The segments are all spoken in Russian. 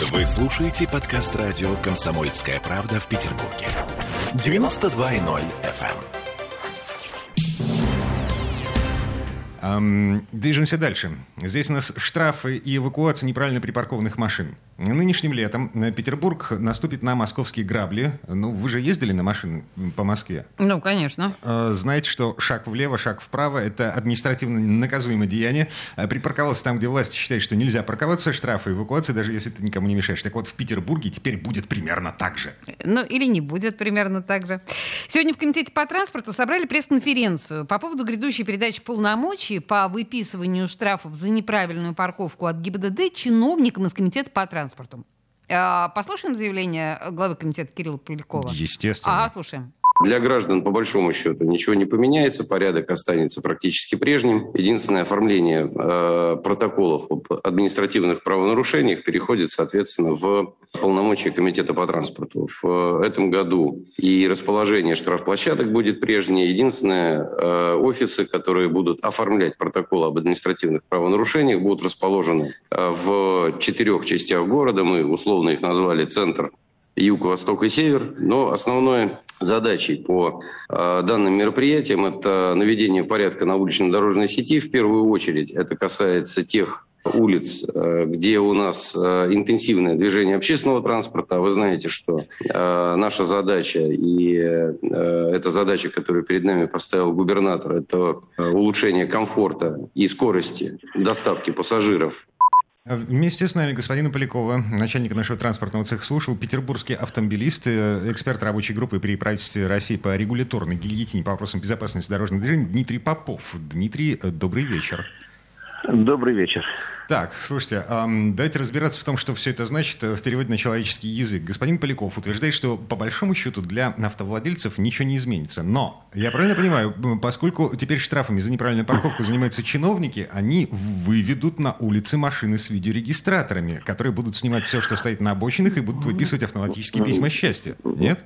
Вы слушаете подкаст радио «Комсомольская правда» в Петербурге. 92.0 FM. Эм, движемся дальше. Здесь у нас штрафы и эвакуация неправильно припаркованных машин. Нынешним летом Петербург наступит на московские грабли. Ну, вы же ездили на машины по Москве? Ну, конечно. Э, знаете, что шаг влево, шаг вправо — это административно наказуемое деяние. Э, припарковался там, где власти считают, что нельзя парковаться, штрафы, эвакуация, даже если ты никому не мешаешь. Так вот, в Петербурге теперь будет примерно так же. Ну, или не будет примерно так же. Сегодня в Комитете по транспорту собрали пресс-конференцию по поводу грядущей передачи полномочий по выписыванию штрафов за неправильную парковку от ГИБДД чиновникам из Комитета по транспорту транспортом. А, послушаем заявление главы комитета Кирилла Полякова? Естественно. Ага, слушаем. Для граждан, по большому счету, ничего не поменяется, порядок останется практически прежним. Единственное оформление э, протоколов об административных правонарушениях переходит, соответственно, в полномочия Комитета по транспорту. В этом году и расположение штрафплощадок будет прежнее. Единственное, э, офисы, которые будут оформлять протоколы об административных правонарушениях, будут расположены э, в четырех частях города. Мы условно их назвали «Центр», «Юг», «Восток» и «Север». Но основное задачей по э, данным мероприятиям это наведение порядка на улично-дорожной сети. В первую очередь это касается тех улиц, э, где у нас э, интенсивное движение общественного транспорта. Вы знаете, что наша задача и эта задача, которую перед нами поставил губернатор, это улучшение комфорта и скорости доставки пассажиров Вместе с нами господина Полякова, начальника нашего транспортного цеха, слушал петербургский автомобилист, э, эксперт рабочей группы при правительстве России по регуляторной гильотине по вопросам безопасности дорожного движения Дмитрий Попов. Дмитрий, э, добрый вечер. Добрый вечер. Так, слушайте, давайте разбираться в том, что все это значит э, в переводе на человеческий язык. Господин Поляков утверждает, что по большому счету для автовладельцев ничего не изменится. Но, я правильно понимаю, поскольку теперь штрафами за неправильную парковку занимаются чиновники, они выведут на улицы машины с видеорегистраторами, которые будут снимать все, что стоит на обочинах, и будут выписывать автоматические письма счастья. Нет?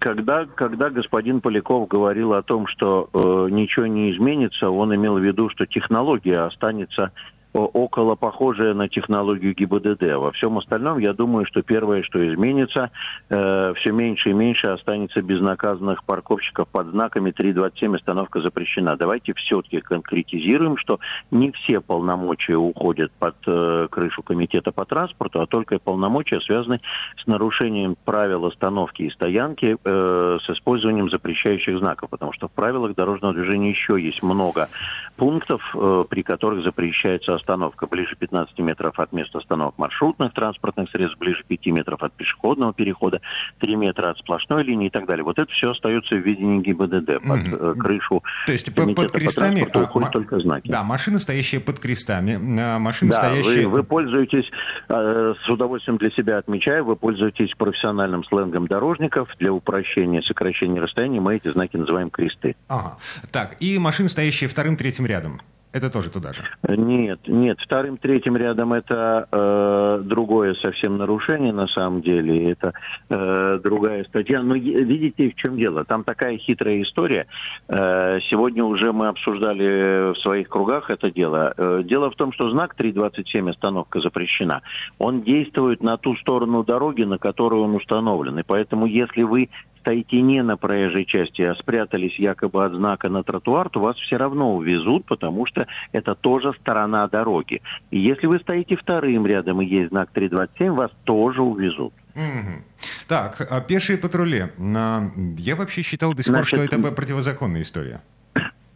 Когда, когда господин Поляков говорил о том, что э, ничего не изменится, он имел в виду, что технология останется около похожая на технологию ГИБДД. Во всем остальном, я думаю, что первое, что изменится, э, все меньше и меньше останется безнаказанных парковщиков под знаками 327 остановка запрещена. Давайте все-таки конкретизируем, что не все полномочия уходят под э, крышу комитета по транспорту, а только полномочия связаны с нарушением правил остановки и стоянки э, с использованием запрещающих знаков, потому что в правилах дорожного движения еще есть много пунктов, э, при которых запрещается остановка ближе 15 метров от места остановок маршрутных транспортных средств, ближе 5 метров от пешеходного перехода, 3 метра от сплошной линии и так далее. Вот это все остается в видении ГИБДД под mm-hmm. крышу. То есть под, крестами по уходят а, только знаки. Да, машина, стоящая под крестами, а, машина, да, стоящая... Вы, вы пользуетесь, э, с удовольствием для себя отмечаю, вы пользуетесь профессиональным сленгом дорожников для упрощения, сокращения расстояния. Мы эти знаки называем кресты. Ага. Так, и машина, стоящая вторым, третьим рядом. Это тоже туда же? Нет, нет. Вторым, третьим рядом это э, другое совсем нарушение на самом деле. Это э, другая статья. Но видите, в чем дело? Там такая хитрая история. Э, сегодня уже мы обсуждали в своих кругах это дело. Э, дело в том, что знак 327 остановка запрещена. Он действует на ту сторону дороги, на которую он установлен. И поэтому, если вы стоите не на проезжей части, а спрятались якобы от знака на тротуар, то вас все равно увезут, потому что это тоже сторона дороги. И если вы стоите вторым рядом и есть знак 327, вас тоже увезут. Угу. Так, а пешие патрули. Я вообще считал до сих пор, что это противозаконная история.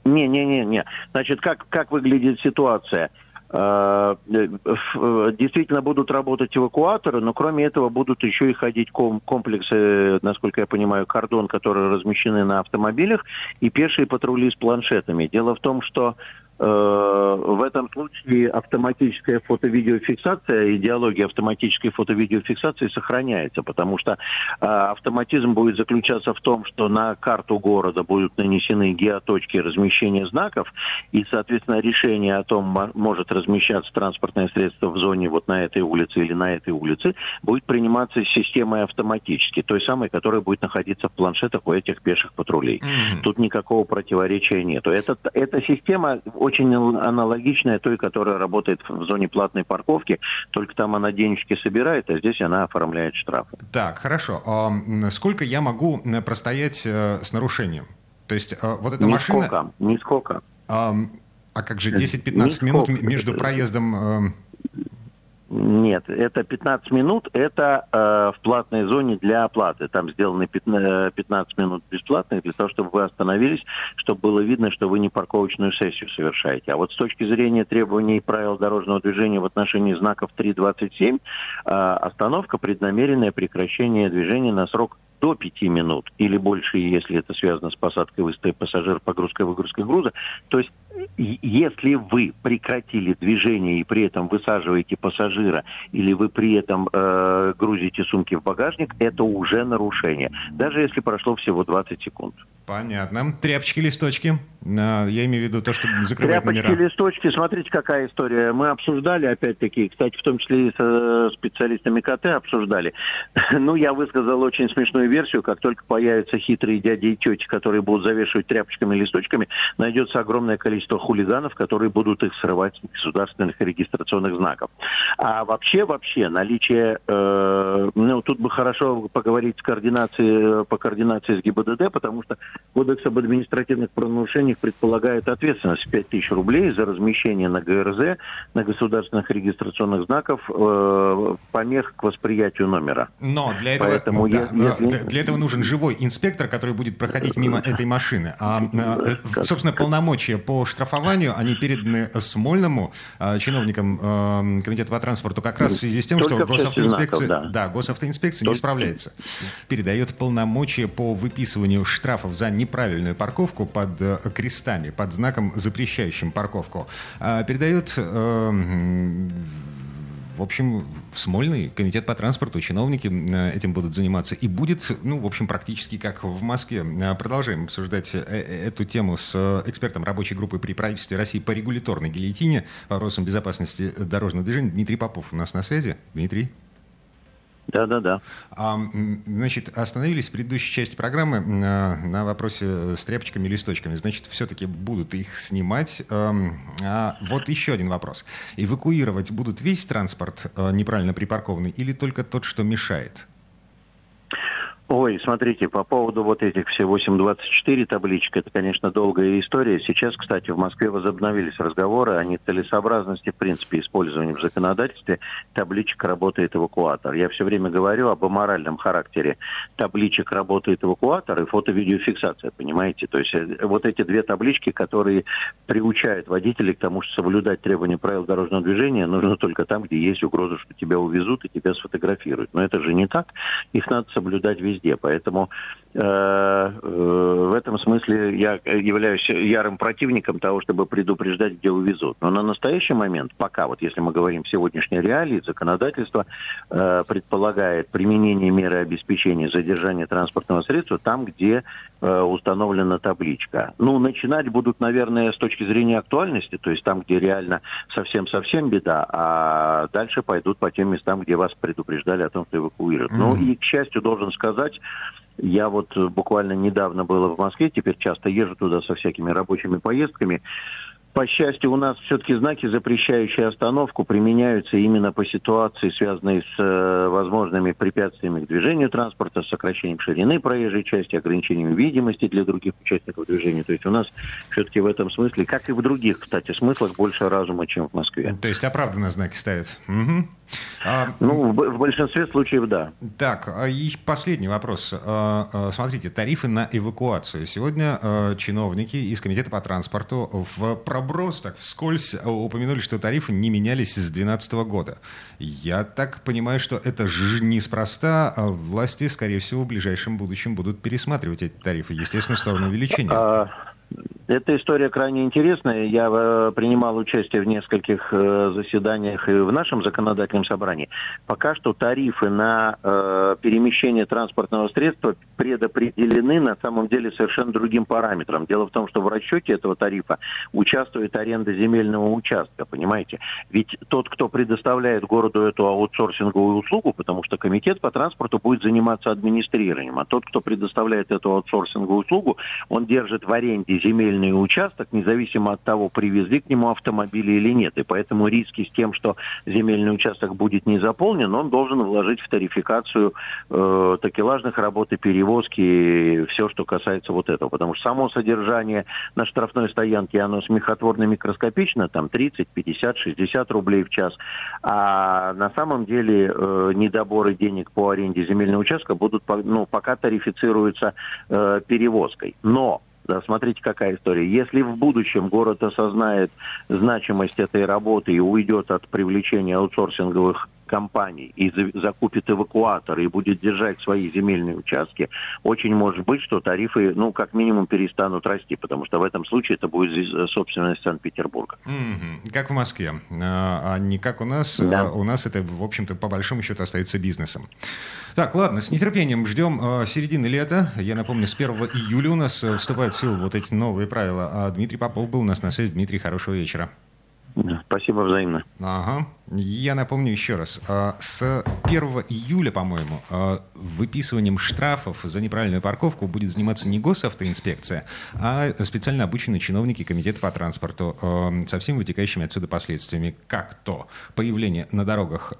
Не-не-не-не. Значит, как, как выглядит ситуация? Э, э, действительно будут работать эвакуаторы, но кроме этого будут еще и ходить комплексы, насколько я понимаю, кордон, которые размещены на автомобилях, и пешие патрули с планшетами. Дело в том, что в этом случае автоматическая фото-видеофиксация, идеология автоматической фото-видеофиксации сохраняется, потому что э, автоматизм будет заключаться в том, что на карту города будут нанесены геоточки размещения знаков, и, соответственно, решение о том, может размещаться транспортное средство в зоне вот на этой улице или на этой улице, будет приниматься системой автоматически, той самой, которая будет находиться в планшетах у этих пеших патрулей. Mm-hmm. Тут никакого противоречия нету. Это, эта система очень аналогичная той, которая работает в зоне платной парковки, только там она денежки собирает, а здесь она оформляет штрафы. Так, хорошо. А сколько я могу простоять э, с нарушением? То есть э, вот эта нисколько, машина... Нисколько, А, а как же 10-15 минут между проездом... Э, нет, это 15 минут, это э, в платной зоне для оплаты. Там сделаны 15, 15 минут бесплатных для того, чтобы вы остановились, чтобы было видно, что вы не парковочную сессию совершаете. А вот с точки зрения требований правил дорожного движения в отношении знаков 3.27, э, остановка преднамеренное прекращение движения на срок до 5 минут или больше, если это связано с посадкой, выставкой пассажира, погрузкой, выгрузкой груза. То есть если вы прекратили движение и при этом высаживаете пассажира, или вы при этом э, грузите сумки в багажник, это уже нарушение, даже если прошло всего 20 секунд. Понятно. Тряпочки, листочки. Я имею в виду то, что закрывает Тряпочки, номера. листочки. Смотрите, какая история. Мы обсуждали, опять-таки, кстати, в том числе и со специалистами КТ обсуждали. Ну, я высказал очень смешную версию. Как только появятся хитрые дяди и тети, которые будут завешивать тряпочками и листочками, найдется огромное количество хулиганов, которые будут их срывать с государственных регистрационных знаков. А вообще, вообще, наличие... Э, ну, тут бы хорошо поговорить с координацией, по координации с ГИБДД, потому что Кодекс об административных правонарушениях предполагает ответственность в 5000 рублей за размещение на ГРЗ, на государственных регистрационных знаков э, помех к восприятию номера. Но для этого, Поэтому да, если- но для, для этого нужен живой инспектор, который будет проходить мимо этой машины. А, э, собственно, полномочия по штрафованию, они переданы Смольному, а, чиновникам э, Комитета по транспорту, как раз в связи с тем, Только что госавтоинспекция, знаков, да. да, госавтоинспекция не Только- справляется. Передает полномочия по выписыванию штрафов за неправильную парковку под э, крестами, под знаком, запрещающим парковку. А, передает э, в общем, в Смольный комитет по транспорту, чиновники э, этим будут заниматься. И будет, ну, в общем, практически как в Москве. Э, Продолжаем обсуждать э, эту тему с экспертом рабочей группы при правительстве России по регуляторной гильотине, по вопросам безопасности дорожного движения. Дмитрий Попов у нас на связи. Дмитрий. Да-да-да. А, м, значит, остановились в предыдущей части программы на, на вопросе с тряпочками и листочками. Значит, все-таки будут их снимать. Эм, А вот еще один вопрос. Эвакуировать будут весь транспорт э, неправильно припаркованный или только тот, что мешает? Ой, смотрите, по поводу вот этих все 8.24 табличек, это, конечно, долгая история. Сейчас, кстати, в Москве возобновились разговоры о нецелесообразности, в принципе, использования в законодательстве табличек «Работает эвакуатор». Я все время говорю об аморальном характере табличек «Работает эвакуатор» и фото-видеофиксация, понимаете? То есть э, вот эти две таблички, которые приучают водителей к тому, что соблюдать требования правил дорожного движения нужно только там, где есть угроза, что тебя увезут и тебя сфотографируют. Но это же не так. Их надо соблюдать везде. Поэтому э, э, в этом смысле я являюсь ярым противником того, чтобы предупреждать, где увезут. Но на настоящий момент, пока, вот если мы говорим сегодняшней реалии, законодательство э, предполагает применение меры обеспечения задержания транспортного средства там, где э, установлена табличка. Ну, начинать будут, наверное, с точки зрения актуальности, то есть там, где реально совсем-совсем беда, а дальше пойдут по тем местам, где вас предупреждали о том, что эвакуируют. Ну, и, к счастью, должен сказать, я вот буквально недавно был в Москве, теперь часто езжу туда со всякими рабочими поездками. По счастью, у нас все-таки знаки, запрещающие остановку, применяются именно по ситуации, связанной с э, возможными препятствиями к движению транспорта, сокращением ширины проезжей части, ограничением видимости для других участников движения. То есть у нас все-таки в этом смысле, как и в других, кстати, смыслах, больше разума, чем в Москве. То есть оправданно знаки ставят. Мгм. А, Ну, в, в большинстве случаев, да. Так, а и последний вопрос. А, Смотрите, тарифы на эвакуацию. Сегодня чиновники из Комитета по транспорту в проброс, так вскользь упомянули, что тарифы не менялись с 2012 года. Я так понимаю, что это же неспроста. Власти, скорее всего, в ближайшем будущем будут пересматривать эти тарифы, естественно, в сторону увеличения. Эта история крайне интересная. Я э, принимал участие в нескольких э, заседаниях и в нашем законодательном собрании. Пока что тарифы на э, перемещение транспортного средства предопределены на самом деле совершенно другим параметрам. Дело в том, что в расчете этого тарифа участвует аренда земельного участка, понимаете? Ведь тот, кто предоставляет городу эту аутсорсинговую услугу, потому что комитет по транспорту будет заниматься администрированием, а тот, кто предоставляет эту аутсорсинговую услугу, он держит в аренде земельный участок, независимо от того, привезли к нему автомобили или нет. И поэтому риски с тем, что земельный участок будет не заполнен, он должен вложить в тарификацию э, такелажных работ и перевозок перевозки, все, что касается вот этого. Потому что само содержание на штрафной стоянке, оно смехотворно микроскопично, там 30, 50, 60 рублей в час. А на самом деле э, недоборы денег по аренде земельного участка будут, ну, пока тарифицируются э, перевозкой. Но да, смотрите, какая история. Если в будущем город осознает значимость этой работы и уйдет от привлечения аутсорсинговых компаний и закупит эвакуатор и будет держать свои земельные участки, очень может быть, что тарифы, ну, как минимум, перестанут расти, потому что в этом случае это будет э, собственность Санкт-Петербурга. Mm-hmm. Как в Москве, а, а не как у нас. Да. А у нас это, в общем-то, по большому счету остается бизнесом. Так, ладно, с нетерпением ждем э, середины лета. Я напомню, с 1 июля у нас э, вступают в силу вот эти новые правила. А Дмитрий Попов был у нас на связи. Дмитрий, хорошего вечера. Спасибо взаимно. Ага. Я напомню еще раз. А, с 1 июля, по-моему, а, выписыванием штрафов за неправильную парковку будет заниматься не госавтоинспекция, а специально обученные чиновники Комитета по транспорту а, со всеми вытекающими отсюда последствиями, как то появление на дорогах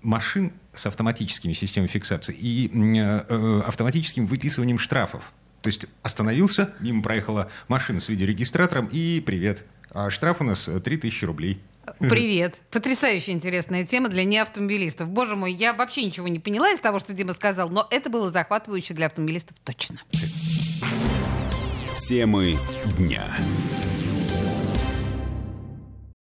машин с автоматическими системами фиксации и э, автоматическим выписыванием штрафов. То есть остановился, мимо проехала машина с видеорегистратором и привет – а штраф у нас 3000 э, рублей. Привет. Потрясающе интересная тема для неавтомобилистов. Боже мой, я вообще ничего не поняла из того, что Дима сказал, но это было захватывающе для автомобилистов точно. Темы дня.